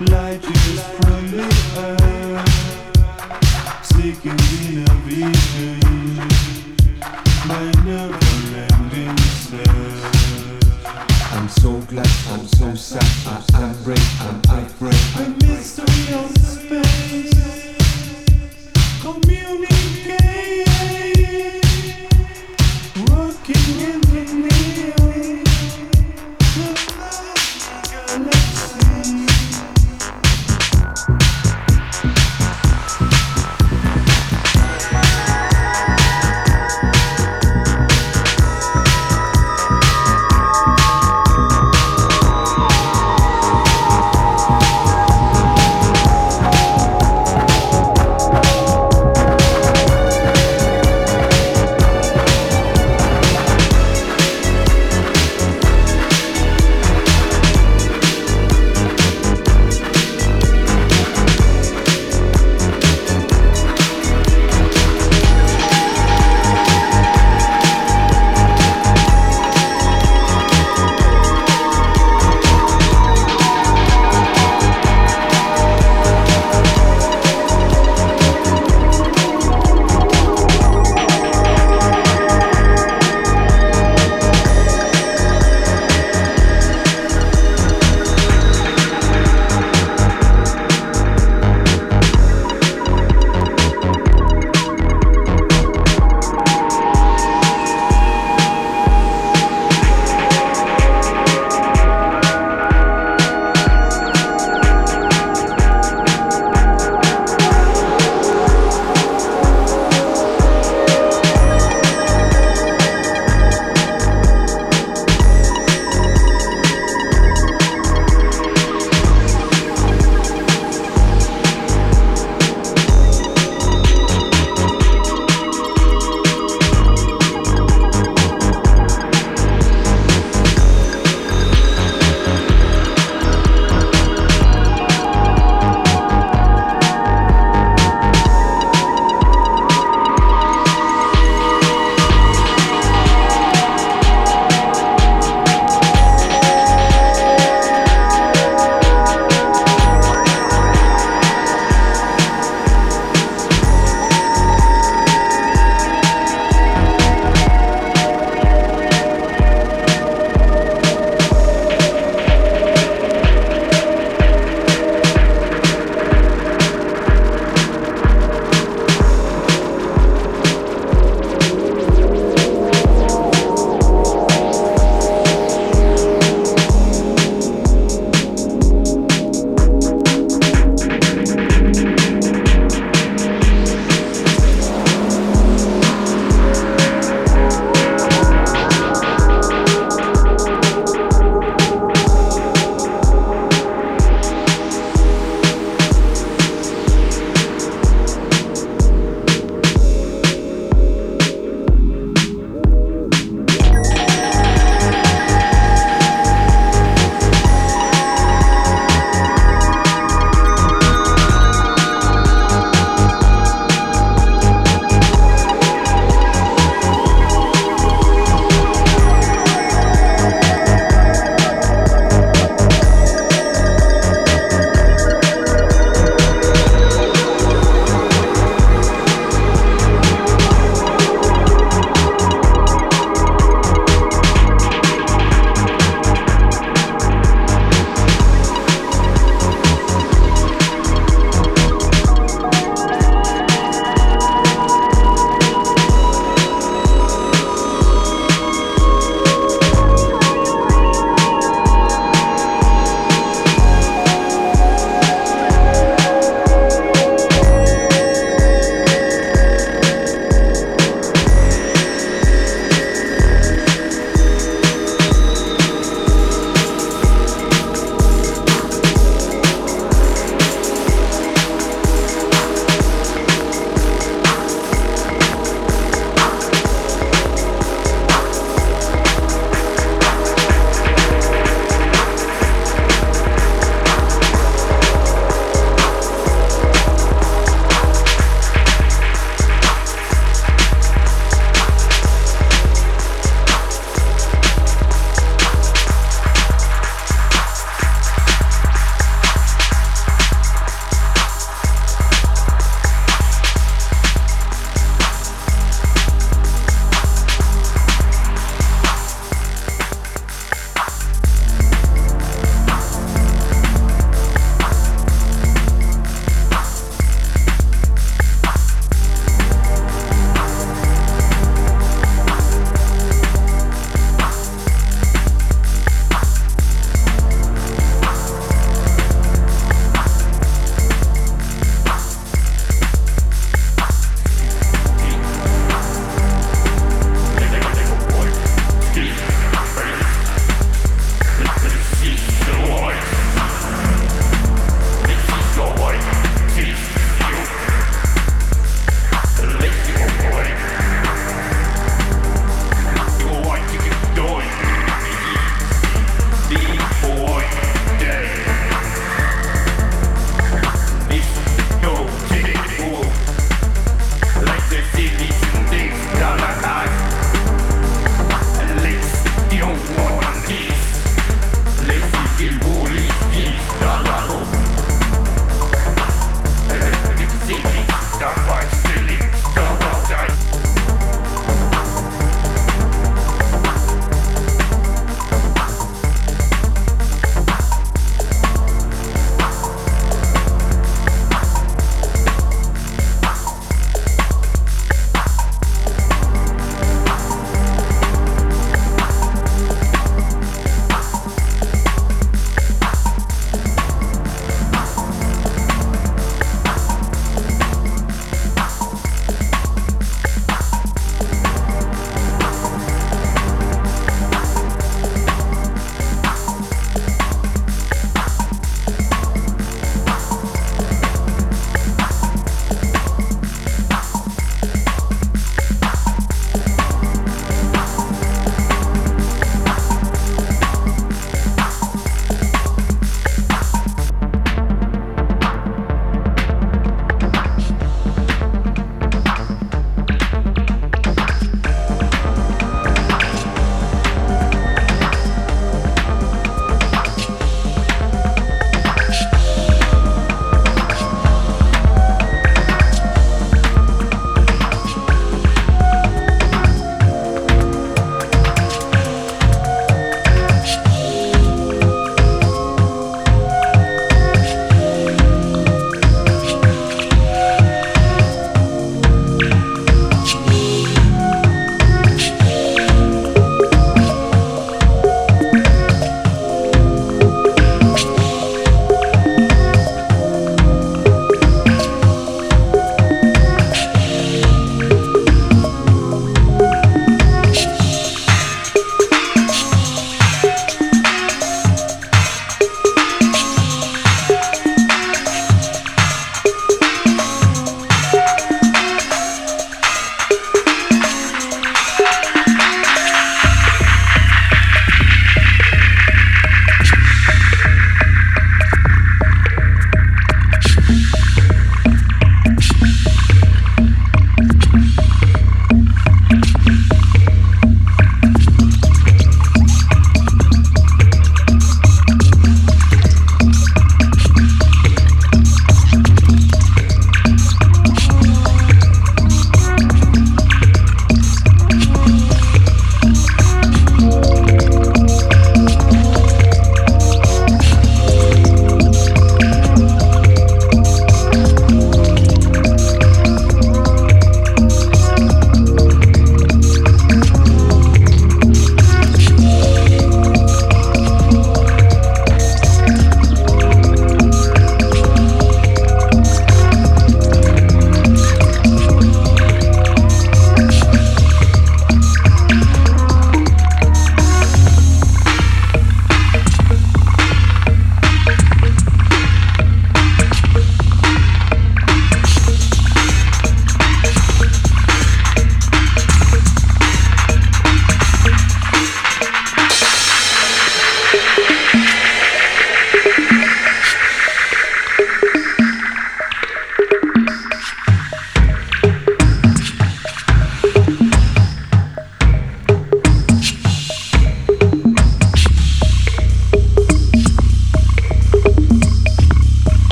Light years from the earth, seeking inner vision, my never-ending search. I'm so glad, I'm so sad, I'm. A mystery of space, communicate,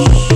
Shh.